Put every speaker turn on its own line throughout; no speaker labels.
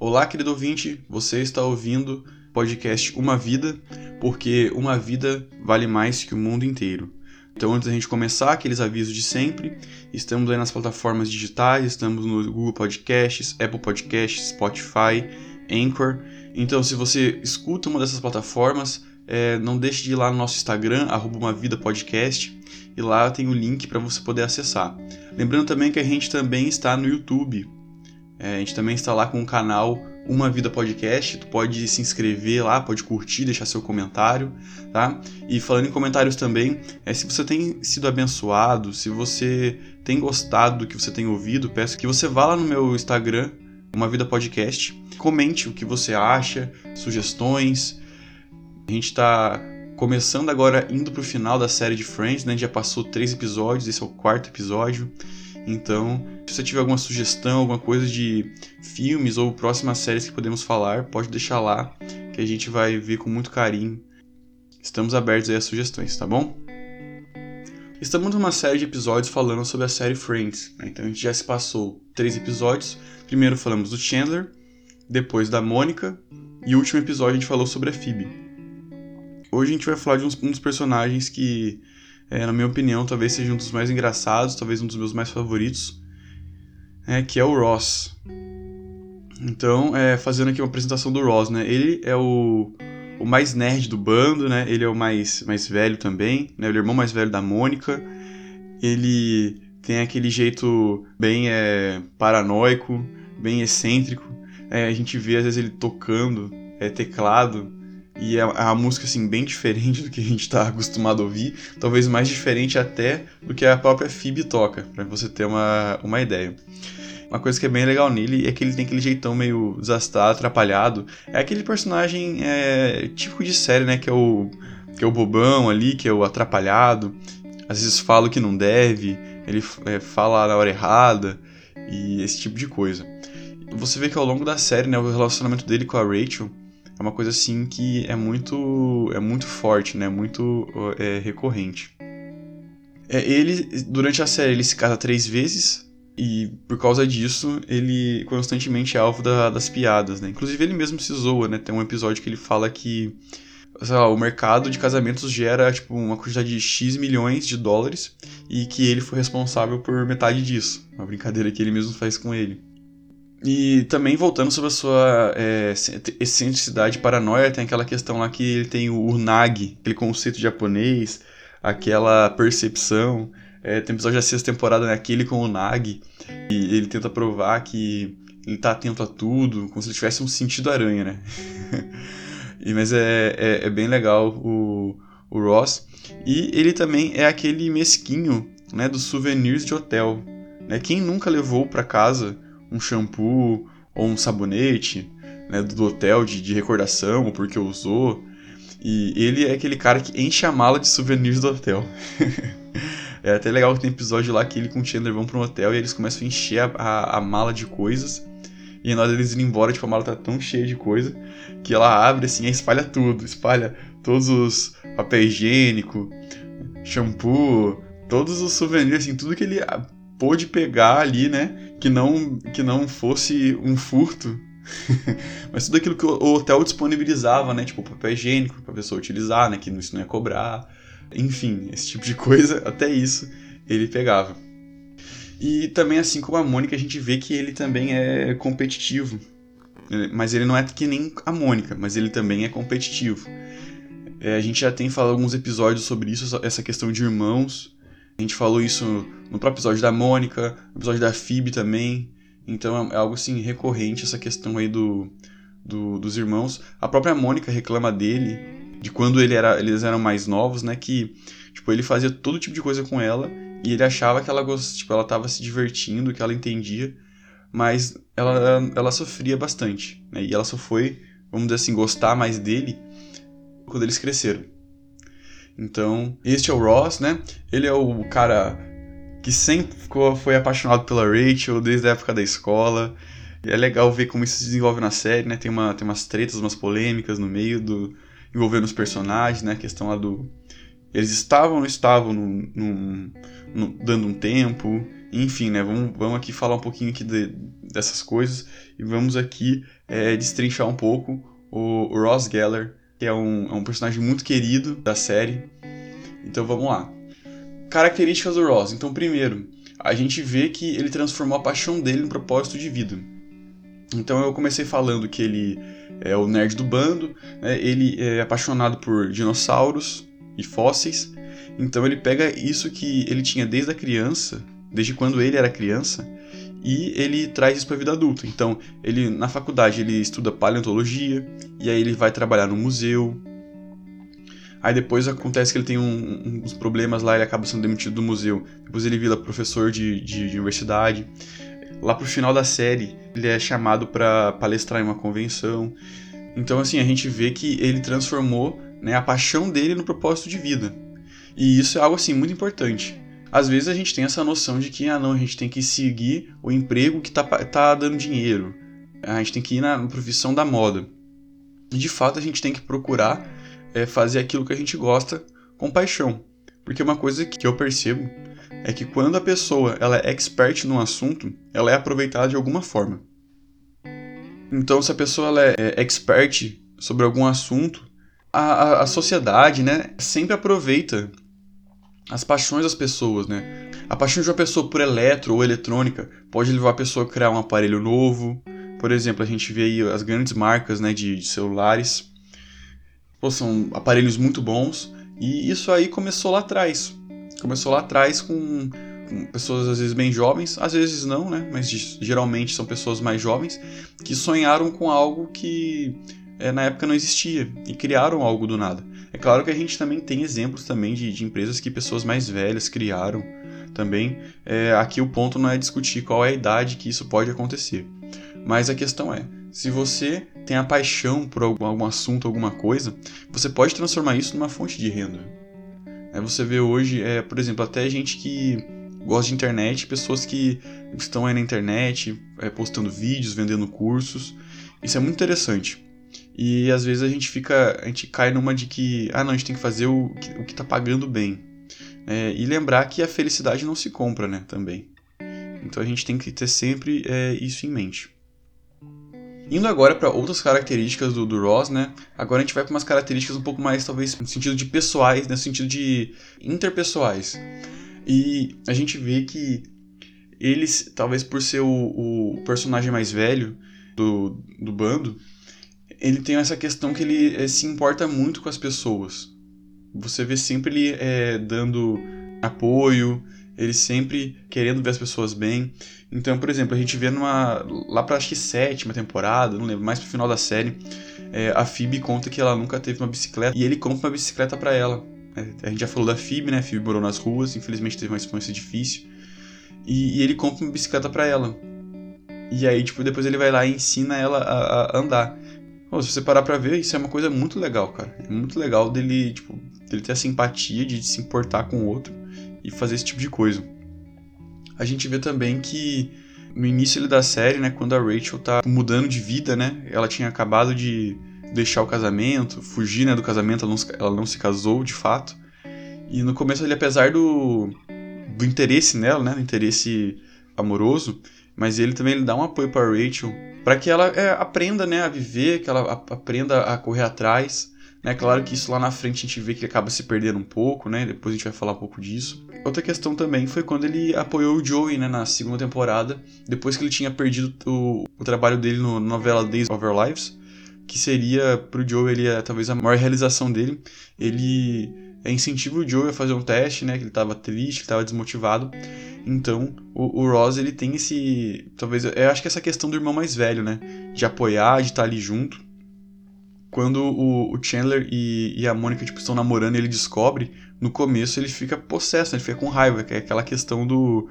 Olá, querido ouvinte, você está ouvindo podcast Uma Vida, porque uma vida vale mais que o mundo inteiro. Então, antes da gente começar, aqueles avisos de sempre, estamos aí nas plataformas digitais, estamos no Google Podcasts, Apple Podcasts, Spotify, Anchor. Então, se você escuta uma dessas plataformas, é, não deixe de ir lá no nosso Instagram, arroba uma vida podcast, e lá tem o link para você poder acessar. Lembrando também que a gente também está no YouTube, é, a gente também está lá com o canal Uma Vida Podcast. Tu pode se inscrever lá, pode curtir, deixar seu comentário, tá? E falando em comentários também, é, se você tem sido abençoado, se você tem gostado do que você tem ouvido, peço que você vá lá no meu Instagram, Uma Vida Podcast, comente o que você acha, sugestões. A gente está começando agora, indo para o final da série de Friends, né? A gente já passou três episódios, esse é o quarto episódio. Então, se você tiver alguma sugestão, alguma coisa de filmes ou próximas séries que podemos falar, pode deixar lá que a gente vai ver com muito carinho. Estamos abertos aí a sugestões, tá bom? Estamos numa série de episódios falando sobre a série Friends. Né? Então a gente já se passou três episódios. Primeiro falamos do Chandler, depois da Mônica e o último episódio a gente falou sobre a Phoebe. Hoje a gente vai falar de um dos personagens que é, na minha opinião, talvez seja um dos mais engraçados, talvez um dos meus mais favoritos, é, que é o Ross. Então, é, fazendo aqui uma apresentação do Ross, né? Ele é o, o mais nerd do bando, né? Ele é o mais, mais velho também, né? Ele é o irmão mais velho da Mônica. Ele tem aquele jeito bem é, paranoico, bem excêntrico. É, a gente vê às vezes ele tocando é, teclado e é, é uma música assim bem diferente do que a gente está acostumado a ouvir, talvez mais diferente até do que a própria Phoebe toca, para você ter uma, uma ideia. Uma coisa que é bem legal nele é que ele tem aquele jeitão meio desastrado, atrapalhado. É aquele personagem é, típico de série, né? Que é, o, que é o bobão ali, que é o atrapalhado. Às vezes fala o que não deve, ele é, fala na hora errada e esse tipo de coisa. Você vê que ao longo da série, né, o relacionamento dele com a Rachel é uma coisa assim que é muito é muito forte, né? Muito é, recorrente. É, ele durante a série ele se casa três vezes e por causa disso ele constantemente é alvo da, das piadas, né? Inclusive ele mesmo se zoa, né? Tem um episódio que ele fala que lá, o mercado de casamentos gera tipo uma quantidade de x milhões de dólares e que ele foi responsável por metade disso. Uma brincadeira que ele mesmo faz com ele. E também voltando sobre a sua é, excentricidade paranoia, tem aquela questão lá que ele tem o Unagi, aquele conceito japonês, aquela percepção. É, tem episódio da sexta temporada, né, aquele com o Nagi, e ele tenta provar que ele tá atento a tudo, como se ele tivesse um sentido aranha, né? e, mas é, é, é, bem legal o, o Ross. E ele também é aquele mesquinho, né, dos souvenirs de hotel. Né? Quem nunca levou para casa um shampoo ou um sabonete né, do hotel de, de recordação, ou porque usou. E ele é aquele cara que enche a mala de souvenirs do hotel. é até legal que tem episódio lá que ele com o Chandler vão para um hotel e eles começam a encher a, a, a mala de coisas. E na hora deles embora, tipo, a mala tá tão cheia de coisa que ela abre assim e espalha tudo. Espalha todos os papel higiênico, shampoo, todos os souvenirs, assim, tudo que ele pôde pegar ali, né? Que não, que não fosse um furto. Mas tudo aquilo que o hotel disponibilizava, né? Tipo, papel higiênico pra pessoa utilizar, né? Que isso não ia cobrar. Enfim, esse tipo de coisa, até isso ele pegava. E também, assim como a Mônica, a gente vê que ele também é competitivo. Mas ele não é que nem a Mônica, mas ele também é competitivo. É, a gente já tem falado alguns episódios sobre isso, essa questão de irmãos. A gente falou isso no próprio episódio da Mônica, no episódio da Phoebe também. Então é algo assim recorrente essa questão aí do, do dos irmãos. A própria Mônica reclama dele, de quando ele era, eles eram mais novos, né? Que tipo, ele fazia todo tipo de coisa com ela e ele achava que ela, tipo, ela tava se divertindo, que ela entendia, mas ela, ela sofria bastante. Né? E ela só foi, vamos dizer assim, gostar mais dele quando eles cresceram. Então, este é o Ross, né? Ele é o cara que sempre ficou, foi apaixonado pela Rachel desde a época da escola. E é legal ver como isso se desenvolve na série, né? Tem, uma, tem umas tretas, umas polêmicas no meio do. envolvendo os personagens, né? A questão lá do. Eles estavam ou não estavam num, num, num, dando um tempo. Enfim, né? Vamos, vamos aqui falar um pouquinho aqui de, dessas coisas e vamos aqui é, destrinchar um pouco o, o Ross Geller, que é um, é um personagem muito querido da série. Então vamos lá. Características do Ross. Então, primeiro, a gente vê que ele transformou a paixão dele em propósito de vida. Então eu comecei falando que ele é o nerd do bando, né? ele é apaixonado por dinossauros e fósseis. Então ele pega isso que ele tinha desde a criança, desde quando ele era criança, e ele traz isso para a vida adulta. Então, ele na faculdade ele estuda paleontologia e aí ele vai trabalhar no museu. Aí depois acontece que ele tem um, uns problemas lá, ele acaba sendo demitido do museu. Depois ele vira professor de, de, de universidade. Lá pro final da série, ele é chamado para palestrar em uma convenção. Então, assim, a gente vê que ele transformou né, a paixão dele no propósito de vida. E isso é algo, assim, muito importante. Às vezes a gente tem essa noção de que, ah, não, a gente tem que seguir o emprego que tá, tá dando dinheiro. A gente tem que ir na profissão da moda. E de fato a gente tem que procurar é, fazer aquilo que a gente gosta com paixão. Porque uma coisa que eu percebo é que quando a pessoa ela é expert num assunto, ela é aproveitada de alguma forma. Então, se a pessoa ela é expert sobre algum assunto, a, a, a sociedade né, sempre aproveita as paixões das pessoas, né? A paixão de uma pessoa por eletro ou eletrônica pode levar a pessoa a criar um aparelho novo. Por exemplo, a gente vê aí as grandes marcas né, de, de celulares. Pô, são aparelhos muito bons. E isso aí começou lá atrás. Começou lá atrás com, com pessoas às vezes bem jovens, às vezes não, né? Mas geralmente são pessoas mais jovens que sonharam com algo que é, na época não existia e criaram algo do nada. É claro que a gente também tem exemplos também de, de empresas que pessoas mais velhas criaram também. É, aqui o ponto não é discutir qual é a idade que isso pode acontecer. Mas a questão é, se você tem a paixão por algum, algum assunto, alguma coisa, você pode transformar isso numa fonte de renda. É, você vê hoje, é, por exemplo, até gente que gosta de internet, pessoas que estão aí na internet, é, postando vídeos, vendendo cursos. Isso é muito interessante. E às vezes a gente fica, a gente cai numa de que, ah não, a gente tem que fazer o que, o que tá pagando bem. É, e lembrar que a felicidade não se compra, né, também. Então a gente tem que ter sempre é, isso em mente. Indo agora para outras características do, do Ross, né? Agora a gente vai para umas características um pouco mais, talvez, no sentido de pessoais, no sentido de interpessoais. E a gente vê que eles, talvez por ser o, o personagem mais velho do, do bando, ele tem essa questão que ele é, se importa muito com as pessoas. Você vê sempre ele é, dando apoio, ele sempre querendo ver as pessoas bem. Então, por exemplo, a gente vê numa. lá pra acho que sétima temporada, não lembro, mais pro final da série, é, a Phoebe conta que ela nunca teve uma bicicleta e ele compra uma bicicleta para ela. É, a gente já falou da Phoebe, né? A Phoebe morou nas ruas, infelizmente teve uma experiência difícil. E, e ele compra uma bicicleta para ela. E aí, tipo, depois ele vai lá e ensina ela a, a andar. Pô, se você parar pra ver, isso é uma coisa muito legal, cara. É muito legal dele, tipo, dele ter a simpatia de se importar com o outro e fazer esse tipo de coisa. A gente vê também que no início da série, né, quando a Rachel tá mudando de vida, né, ela tinha acabado de deixar o casamento, fugir, né, do casamento, ela não, ela não se casou, de fato. E no começo ele, apesar do, do interesse nela, né, do interesse amoroso, mas ele também ele dá um apoio para Rachel para que ela é, aprenda né, a viver, que ela aprenda a correr atrás. Né? Claro que isso lá na frente a gente vê que acaba se perdendo um pouco, né? Depois a gente vai falar um pouco disso. Outra questão também foi quando ele apoiou o Joey né, na segunda temporada, depois que ele tinha perdido o, o trabalho dele no, na novela Days of Our Lives, que seria pro Joey ele, é, talvez a maior realização dele. Ele incentiva o Joey a fazer um teste, né? Que ele estava triste, que estava desmotivado. Então, o, o Ross, ele tem esse. Talvez. Eu acho que essa questão do irmão mais velho, né? De apoiar, de estar tá ali junto. Quando o, o Chandler e, e, a Mônica tipo, estão namorando ele descobre, no começo ele fica possesso, né? ele fica com raiva, que é aquela questão do,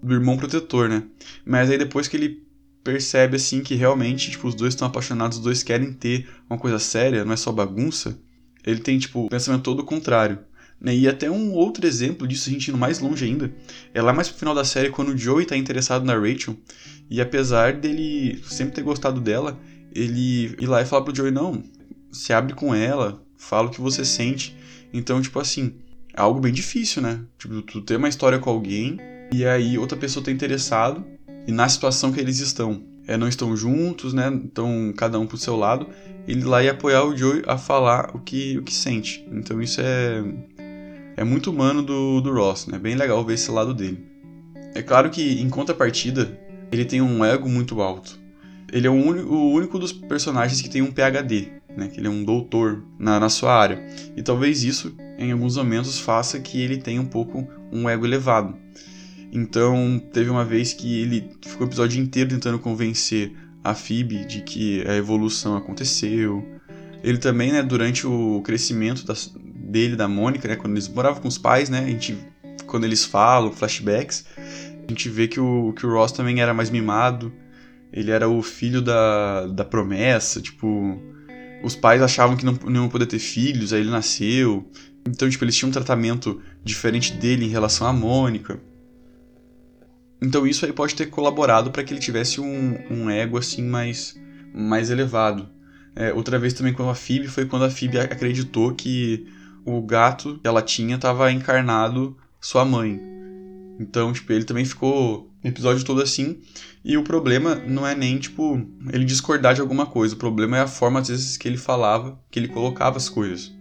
do irmão protetor, né? Mas aí depois que ele percebe assim que realmente tipo, os dois estão apaixonados, os dois querem ter uma coisa séria, não é só bagunça, ele tem, tipo, o pensamento todo contrário. Né? E até um outro exemplo disso, a gente indo mais longe ainda, é lá mais pro final da série, quando o Joey tá interessado na Rachel, e apesar dele sempre ter gostado dela, ele ir lá e falar pro Joey, não, se abre com ela, fala o que você sente. Então, tipo assim, é algo bem difícil, né? Tipo, tu ter uma história com alguém e aí outra pessoa tá interessado e na situação que eles estão. É, não estão juntos, né? Então cada um pro seu lado. Ele lá ia apoiar o Joey a falar o que, o que sente. Então isso é é muito humano do, do Ross, né? Bem legal ver esse lado dele. É claro que, em contrapartida, ele tem um ego muito alto. Ele é o, único, o único dos personagens que tem um PhD, né? Que ele é um doutor na, na sua área. E talvez isso, em alguns momentos, faça que ele tenha um pouco um ego elevado. Então, teve uma vez que ele ficou o episódio inteiro tentando convencer a Phoebe de que a evolução aconteceu. Ele também, né, durante o crescimento das, dele, da Mônica, né, quando eles moravam com os pais, né, a gente, quando eles falam, flashbacks, a gente vê que o, que o Ross também era mais mimado, ele era o filho da, da promessa, tipo, os pais achavam que não, não iam poder ter filhos, aí ele nasceu, então, tipo, eles tinham um tratamento diferente dele em relação à Mônica. Então isso aí pode ter colaborado para que ele tivesse um, um ego assim mais, mais elevado. É, outra vez também com a Phoebe foi quando a Phoebe acreditou que o gato que ela tinha estava encarnado sua mãe. Então, tipo, ele também ficou o episódio todo assim. E o problema não é nem, tipo, ele discordar de alguma coisa. O problema é a forma, às vezes, que ele falava, que ele colocava as coisas.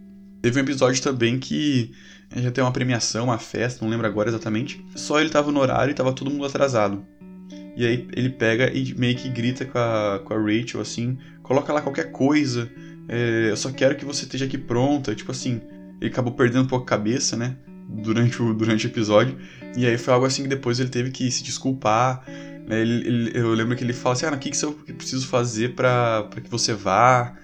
Teve um episódio também que já tem uma premiação, uma festa, não lembro agora exatamente. Só ele tava no horário e tava todo mundo atrasado. E aí ele pega e meio que grita com a, com a Rachel assim: coloca lá qualquer coisa, é, eu só quero que você esteja aqui pronta. Tipo assim, ele acabou perdendo um pouco a cabeça, né? Durante o, durante o episódio. E aí foi algo assim que depois ele teve que se desculpar. Né? Ele, ele, eu lembro que ele fala assim: ah, o que, que eu preciso fazer para que você vá?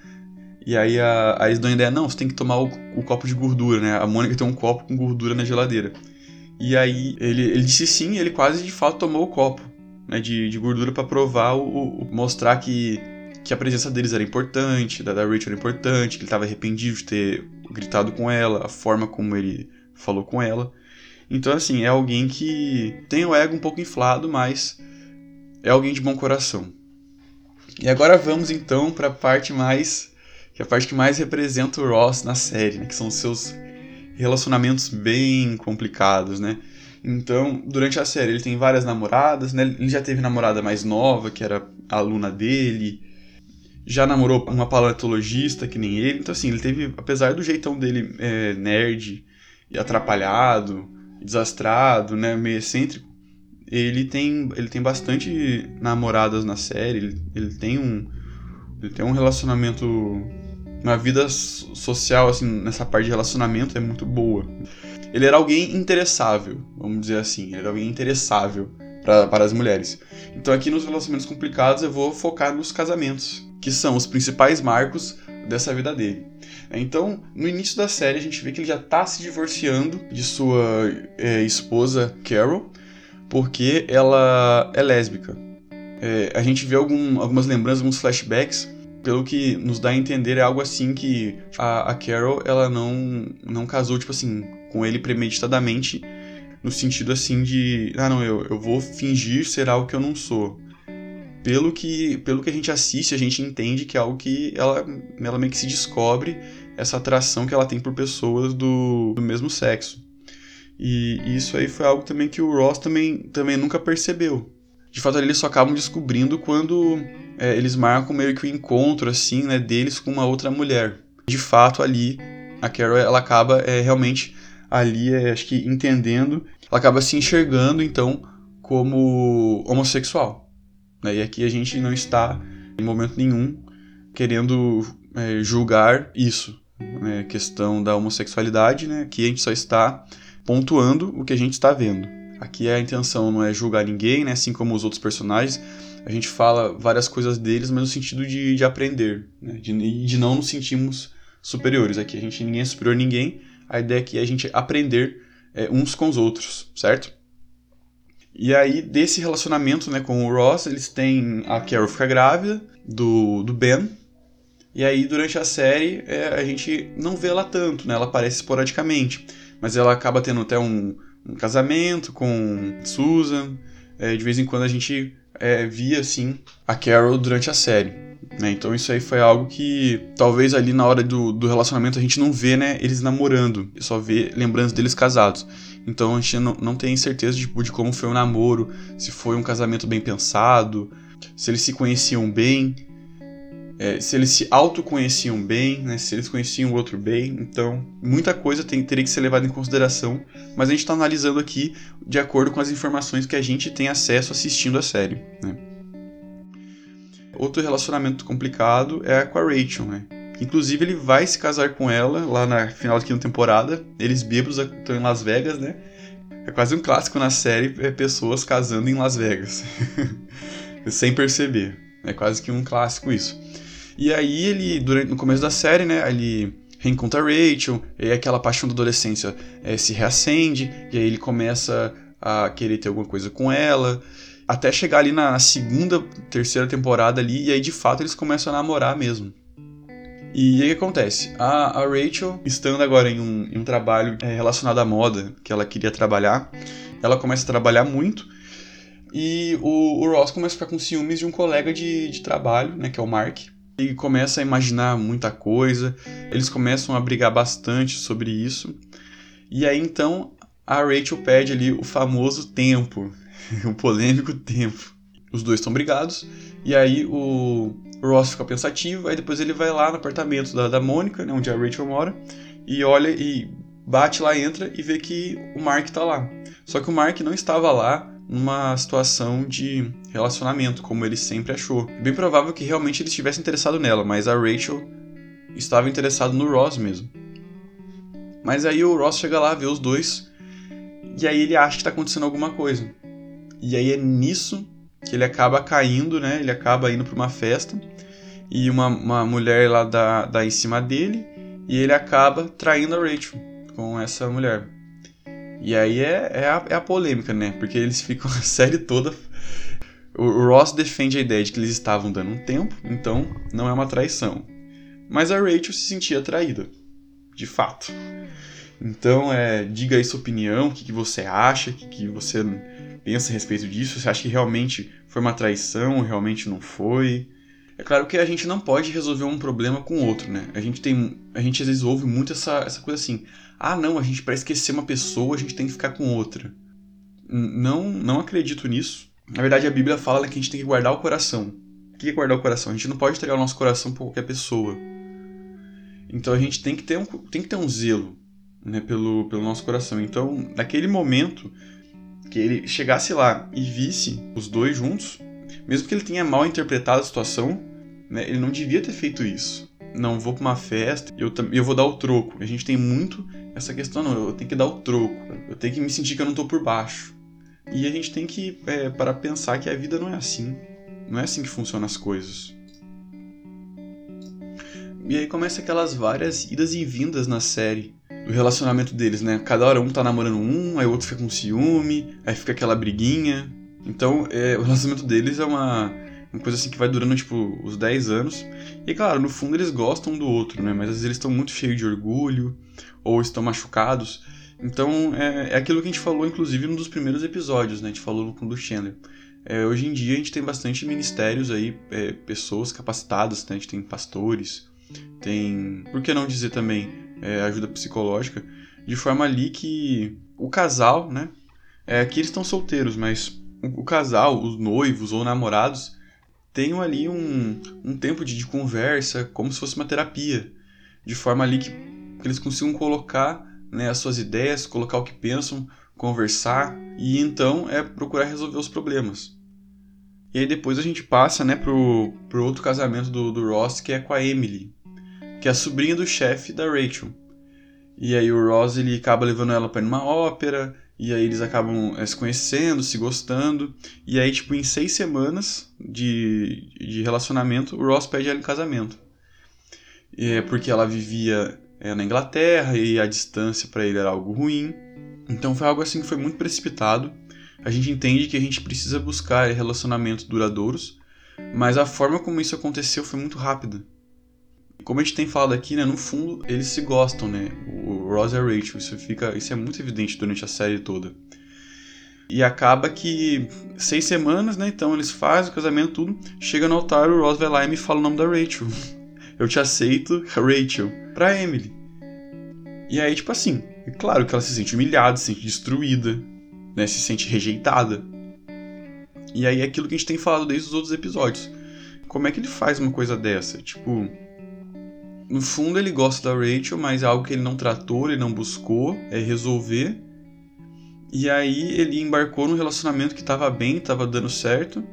E aí a, a a ideia: não, você tem que tomar o, o copo de gordura, né? A Mônica tem um copo com gordura na geladeira. E aí ele, ele disse sim, ele quase de fato tomou o copo né, de, de gordura para provar o, o, mostrar que, que a presença deles era importante, da, da Rachel era importante, que ele estava arrependido de ter gritado com ela, a forma como ele falou com ela. Então, assim, é alguém que tem o ego um pouco inflado, mas é alguém de bom coração. E agora vamos então para a parte mais que é a parte que mais representa o Ross na série, né, que são os seus relacionamentos bem complicados, né? Então, durante a série, ele tem várias namoradas, né? Ele já teve namorada mais nova, que era aluna dele. Já namorou uma paleontologista, que nem ele. Então, assim, ele teve, apesar do jeitão dele é, nerd e atrapalhado, desastrado, né? Meio excêntrico, ele tem, ele tem bastante namoradas na série. Ele, ele tem um, ele tem um relacionamento uma vida social, assim, nessa parte de relacionamento é muito boa. Ele era alguém interessável, vamos dizer assim. Ele era alguém interessável pra, para as mulheres. Então aqui nos relacionamentos complicados eu vou focar nos casamentos, que são os principais marcos dessa vida dele. Então, no início da série, a gente vê que ele já está se divorciando de sua é, esposa Carol, porque ela é lésbica. É, a gente vê algum, algumas lembranças, alguns flashbacks pelo que nos dá a entender, é algo assim que a, a Carol, ela não, não casou, tipo assim, com ele premeditadamente, no sentido assim de, ah não, eu, eu vou fingir ser algo que eu não sou. Pelo que, pelo que a gente assiste, a gente entende que é algo que ela, ela meio que se descobre essa atração que ela tem por pessoas do, do mesmo sexo. E, isso aí foi algo também que o Ross também, também nunca percebeu. De fato, eles só acabam descobrindo quando é, eles marcam meio que o um encontro, assim, né, deles com uma outra mulher. De fato, ali, a Carol, ela acaba é, realmente ali, é, acho que entendendo, ela acaba se enxergando, então, como homossexual. Né? E aqui a gente não está, em momento nenhum, querendo é, julgar isso, né? questão da homossexualidade, né? Aqui a gente só está pontuando o que a gente está vendo. Aqui a intenção não é julgar ninguém, né? Assim como os outros personagens, a gente fala várias coisas deles, mas no sentido de, de aprender, né? de, de não nos sentirmos superiores. Aqui a gente ninguém é superior a ninguém, a ideia aqui é a gente aprender é, uns com os outros, certo? E aí, desse relacionamento né, com o Ross, eles têm a Carol fica grávida do, do Ben. E aí, durante a série, é, a gente não vê ela tanto, né? Ela aparece esporadicamente. Mas ela acaba tendo até um, um casamento com Susan. É, de vez em quando a gente é, via assim a Carol durante a série. Né? Então isso aí foi algo que talvez ali na hora do, do relacionamento a gente não vê né, eles namorando, só vê lembranças deles casados. Então a gente não, não tem certeza de, de como foi o namoro, se foi um casamento bem pensado, se eles se conheciam bem, é, se eles se autoconheciam bem, né, se eles conheciam o outro bem. Então, muita coisa tem, teria que ser levada em consideração, mas a gente está analisando aqui de acordo com as informações que a gente tem acesso assistindo a série. Né. Outro relacionamento complicado é com a Rachel, né? Inclusive, ele vai se casar com ela lá na final da quinta temporada. Eles bêbados estão em Las Vegas, né? É quase um clássico na série, é pessoas casando em Las Vegas. Sem perceber. É quase que um clássico isso. E aí ele, durante, no começo da série, né, ele reencontra Rachel, e aquela paixão da adolescência é, se reacende, e aí ele começa a querer ter alguma coisa com ela, até chegar ali na segunda, terceira temporada ali, e aí de fato eles começam a namorar mesmo. E o que acontece? A, a Rachel, estando agora em um, em um trabalho é, relacionado à moda, que ela queria trabalhar, ela começa a trabalhar muito, e o, o Ross começa a ficar com ciúmes de um colega de, de trabalho, né, que é o Mark, e começa a imaginar muita coisa, eles começam a brigar bastante sobre isso. E aí então a Rachel pede ali o famoso tempo, o polêmico tempo. Os dois estão brigados, e aí o Ross fica pensativo, aí depois ele vai lá no apartamento da, da Mônica, né, onde a Rachel mora, e olha e bate lá, entra e vê que o Mark tá lá. Só que o Mark não estava lá numa situação de relacionamento, como ele sempre achou. É bem provável que realmente ele estivesse interessado nela, mas a Rachel estava interessado no Ross mesmo. Mas aí o Ross chega lá, vê os dois, e aí ele acha que está acontecendo alguma coisa. E aí é nisso que ele acaba caindo, né? Ele acaba indo para uma festa e uma, uma mulher lá dá, dá em cima dele e ele acaba traindo a Rachel com essa mulher. E aí é, é, a, é a polêmica, né? Porque eles ficam a série toda. O Ross defende a ideia de que eles estavam dando um tempo, então não é uma traição. Mas a Rachel se sentia traída, de fato. Então, é, diga aí sua opinião, o que, que você acha, o que, que você pensa a respeito disso. Você acha que realmente foi uma traição, realmente não foi? É claro que a gente não pode resolver um problema com outro, né? A gente tem, a gente às vezes ouve muito essa, essa coisa assim: ah, não, a gente para esquecer uma pessoa a gente tem que ficar com outra. Não, não acredito nisso. Na verdade, a Bíblia fala que a gente tem que guardar o coração. O que é guardar o coração? A gente não pode entregar o nosso coração para qualquer pessoa. Então a gente tem que ter um, tem que ter um zelo né, pelo, pelo nosso coração. Então, naquele momento que ele chegasse lá e visse os dois juntos, mesmo que ele tenha mal interpretado a situação, né, ele não devia ter feito isso. Não vou para uma festa e eu, eu vou dar o troco. A gente tem muito essa questão, não, eu tenho que dar o troco. Eu tenho que me sentir que eu não estou por baixo. E a gente tem que é, para pensar que a vida não é assim. Não é assim que funcionam as coisas. E aí começa aquelas várias idas e vindas na série do relacionamento deles, né? Cada hora um tá namorando um, aí o outro fica com ciúme, aí fica aquela briguinha. Então, é, o relacionamento deles é uma, uma coisa assim que vai durando, tipo, os 10 anos. E claro, no fundo eles gostam um do outro, né? Mas às vezes eles estão muito cheios de orgulho, ou estão machucados. Então, é, é aquilo que a gente falou, inclusive, num dos primeiros episódios, né? A gente falou com o do Chandler. É, hoje em dia a gente tem bastante ministérios aí, é, pessoas capacitadas, né? A gente tem pastores, tem, por que não dizer também, é, ajuda psicológica, de forma ali que o casal, né? É, aqui eles estão solteiros, mas o, o casal, os noivos ou namorados, tenham ali um, um tempo de, de, conversa, como se fosse uma terapia, de forma ali que, que eles consigam colocar né, as suas ideias, colocar o que pensam, conversar e então é procurar resolver os problemas. E aí depois a gente passa né, pro, pro outro casamento do, do Ross, que é com a Emily, que é a sobrinha do chefe da Rachel. E aí o Ross ele acaba levando ela para uma ópera, e aí eles acabam é, se conhecendo, se gostando. E aí, tipo, em seis semanas de, de relacionamento, o Ross pede ela em casamento. É porque ela vivia é, na Inglaterra e a distância para ele era algo ruim. Então foi algo assim que foi muito precipitado. A gente entende que a gente precisa buscar relacionamentos duradouros, mas a forma como isso aconteceu foi muito rápida. Como a gente tem falado aqui, né, no fundo eles se gostam, né? O Ross e a Rachel, isso fica, isso é muito evidente durante a série toda. E acaba que seis semanas, né? Então eles fazem o casamento, tudo. Chega no altar, o Ross vai lá e me fala o nome da Rachel. Eu te aceito, Rachel. Pra Emily. E aí, tipo assim, é claro que ela se sente humilhada, se sente destruída, né? Se sente rejeitada. E aí é aquilo que a gente tem falado desde os outros episódios. Como é que ele faz uma coisa dessa? Tipo, no fundo ele gosta da Rachel, mas é algo que ele não tratou, ele não buscou é resolver. E aí ele embarcou num relacionamento que estava bem, estava dando certo,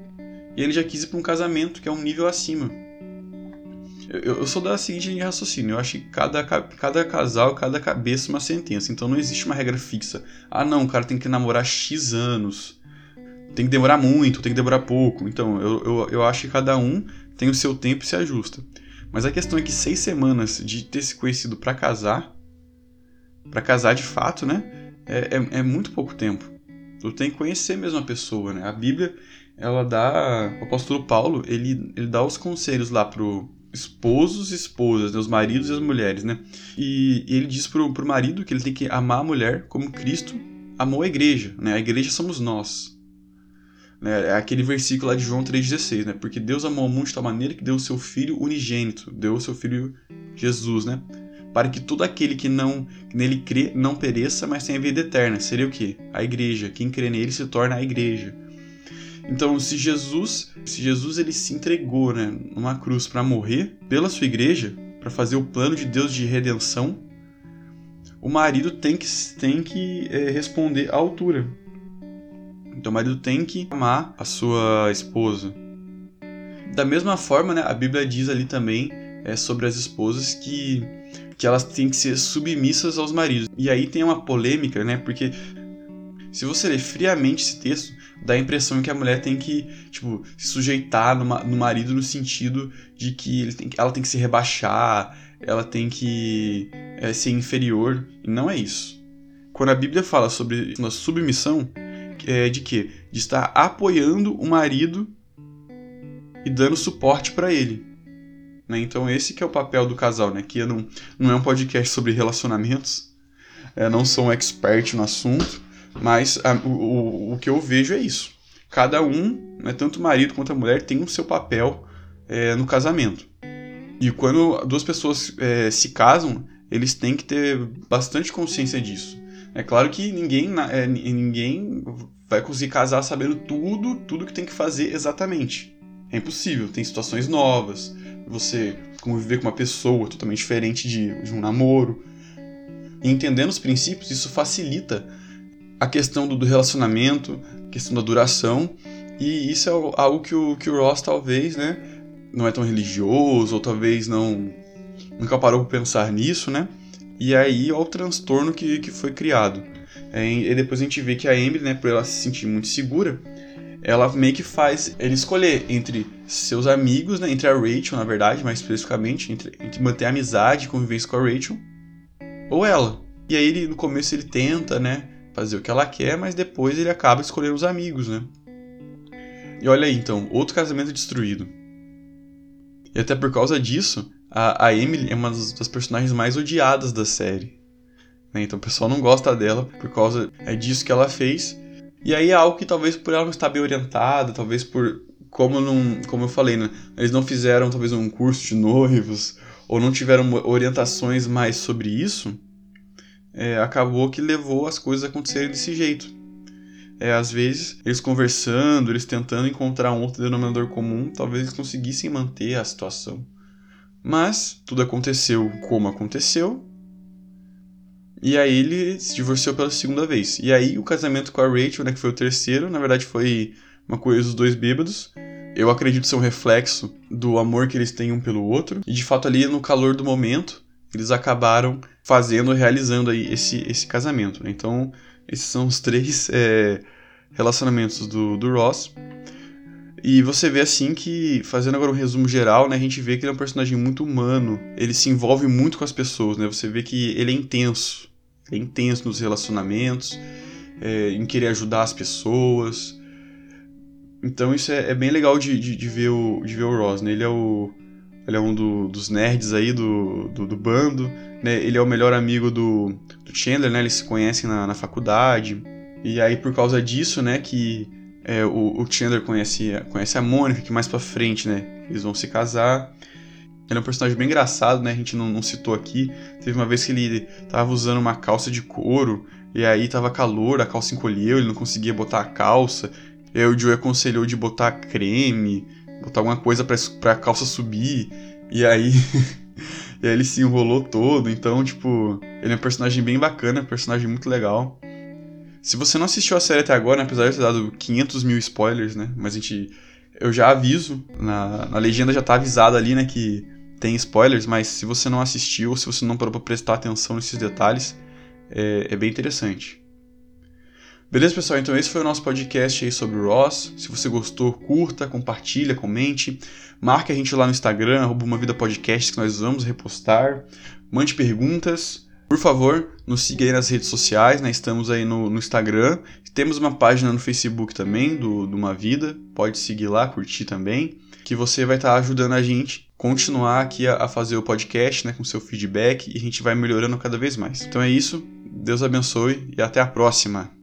e ele já quis ir para um casamento que é um nível acima. Eu, eu sou da seguinte linha de raciocínio, eu acho que cada, cada casal, cada cabeça é uma sentença, então não existe uma regra fixa. Ah não, o cara tem que namorar X anos, tem que demorar muito, tem que demorar pouco. Então eu, eu, eu acho que cada um tem o seu tempo e se ajusta. Mas a questão é que seis semanas de ter se conhecido para casar, para casar de fato, né? é, é, é muito pouco tempo. Tu tem que conhecer mesmo a pessoa, né? A Bíblia, ela dá... O apóstolo Paulo, ele, ele dá os conselhos lá pro esposos e esposas, né? os maridos e as mulheres, né? E, e ele diz pro, pro marido que ele tem que amar a mulher como Cristo amou a igreja, né? A igreja somos nós. Né? É aquele versículo lá de João 3,16, né? Porque Deus amou o mundo de tal maneira que deu o seu Filho unigênito, deu o seu Filho Jesus, né? para que todo aquele que não que nele crê não pereça, mas tenha vida eterna. Seria o que? A igreja. Quem crê nele se torna a igreja. Então, se Jesus, se Jesus ele se entregou, né, numa cruz para morrer pela sua igreja, para fazer o plano de Deus de redenção, o marido tem que tem que é, responder à altura. Então, o marido tem que amar a sua esposa. Da mesma forma, né, a Bíblia diz ali também é, sobre as esposas que que elas têm que ser submissas aos maridos. E aí tem uma polêmica, né? Porque se você ler friamente esse texto, dá a impressão que a mulher tem que, tipo, se sujeitar no, no marido no sentido de que tem, ela tem que se rebaixar, ela tem que é, ser inferior. E não é isso. Quando a Bíblia fala sobre uma submissão, é de que? De estar apoiando o marido e dando suporte para ele. Né? Então esse que é o papel do casal, né? Que não, não é um podcast sobre relacionamentos, é, não sou um expert no assunto, mas a, o, o que eu vejo é isso. Cada um, né, tanto o marido quanto a mulher, tem o seu papel é, no casamento. E quando duas pessoas é, se casam, eles têm que ter bastante consciência disso. É claro que ninguém, é, ninguém vai conseguir casar sabendo tudo, tudo que tem que fazer exatamente. É impossível, tem situações novas, você conviver com uma pessoa totalmente diferente de, de um namoro. E entendendo os princípios, isso facilita a questão do, do relacionamento, a questão da duração, e isso é algo que o, que o Ross talvez, né, não é tão religioso, ou talvez não nunca parou para pensar nisso, né? E aí olha o transtorno que, que foi criado. É, e depois a gente vê que a Emily, né, por ela se sentir muito segura, ela meio que faz ele escolher entre seus amigos, né, entre a Rachel, na verdade, mais especificamente, entre, entre manter a amizade e convivência com a Rachel, ou ela. E aí ele, no começo ele tenta, né, fazer o que ela quer, mas depois ele acaba escolhendo os amigos, né. E olha aí, então, outro casamento destruído. E até por causa disso, a, a Emily é uma das, das personagens mais odiadas da série. Né? Então o pessoal não gosta dela por causa é disso que ela fez e aí é algo que talvez por ela não estar bem orientada, talvez por como não, como eu falei, né, eles não fizeram talvez um curso de noivos ou não tiveram orientações mais sobre isso, é, acabou que levou as coisas a acontecerem desse jeito. É, às vezes, eles conversando, eles tentando encontrar um outro denominador comum, talvez eles conseguissem manter a situação. Mas tudo aconteceu como aconteceu, e aí ele se divorciou pela segunda vez. E aí o casamento com a Rachel, né, que foi o terceiro, na verdade foi uma coisa dos dois bêbados. Eu acredito ser um reflexo do amor que eles têm um pelo outro. E de fato ali no calor do momento, eles acabaram fazendo, realizando aí esse, esse casamento. Né? Então esses são os três é, relacionamentos do, do Ross. E você vê assim que, fazendo agora um resumo geral, né, a gente vê que ele é um personagem muito humano, ele se envolve muito com as pessoas, né? Você vê que ele é intenso é intenso nos relacionamentos, é, em querer ajudar as pessoas. Então isso é, é bem legal de, de, de, ver o, de ver o Ross, né? Ele é, o, ele é um do, dos nerds aí do, do, do, bando, né? Ele é o melhor amigo do, do Chandler, né? Eles se conhecem na, na faculdade. E aí, por causa disso, né, que é, o, o Chandler conhece, conhece a Mônica, que mais pra frente, né, eles vão se casar. Ele é um personagem bem engraçado, né? A gente não, não, citou aqui. Teve uma vez que ele tava usando uma calça de couro, e aí tava calor, a calça encolheu, ele não conseguia botar a calça. E aí o Joe aconselhou de botar creme, botar alguma coisa pra, pra calça subir. E aí. e aí ele se enrolou todo. Então, tipo, ele é um personagem bem bacana, um personagem muito legal. Se você não assistiu a série até agora, né, apesar de ter dado 500 mil spoilers, né? Mas a gente. Eu já aviso, na, na legenda já tá avisado ali, né, que tem spoilers, mas se você não assistiu se você não parou pra prestar atenção nesses detalhes, é, é bem interessante. Beleza, pessoal? Então esse foi o nosso podcast aí sobre o Ross. Se você gostou, curta, compartilha, comente. Marque a gente lá no Instagram, arroba uma vida podcast, que nós vamos repostar. Mande perguntas. Por favor, nos siga aí nas redes sociais, né? Estamos aí no, no Instagram. Temos uma página no Facebook também, do, do Uma Vida. Pode seguir lá, curtir também. Que você vai estar ajudando a gente continuar aqui a, a fazer o podcast, né? Com seu feedback e a gente vai melhorando cada vez mais. Então é isso. Deus abençoe e até a próxima.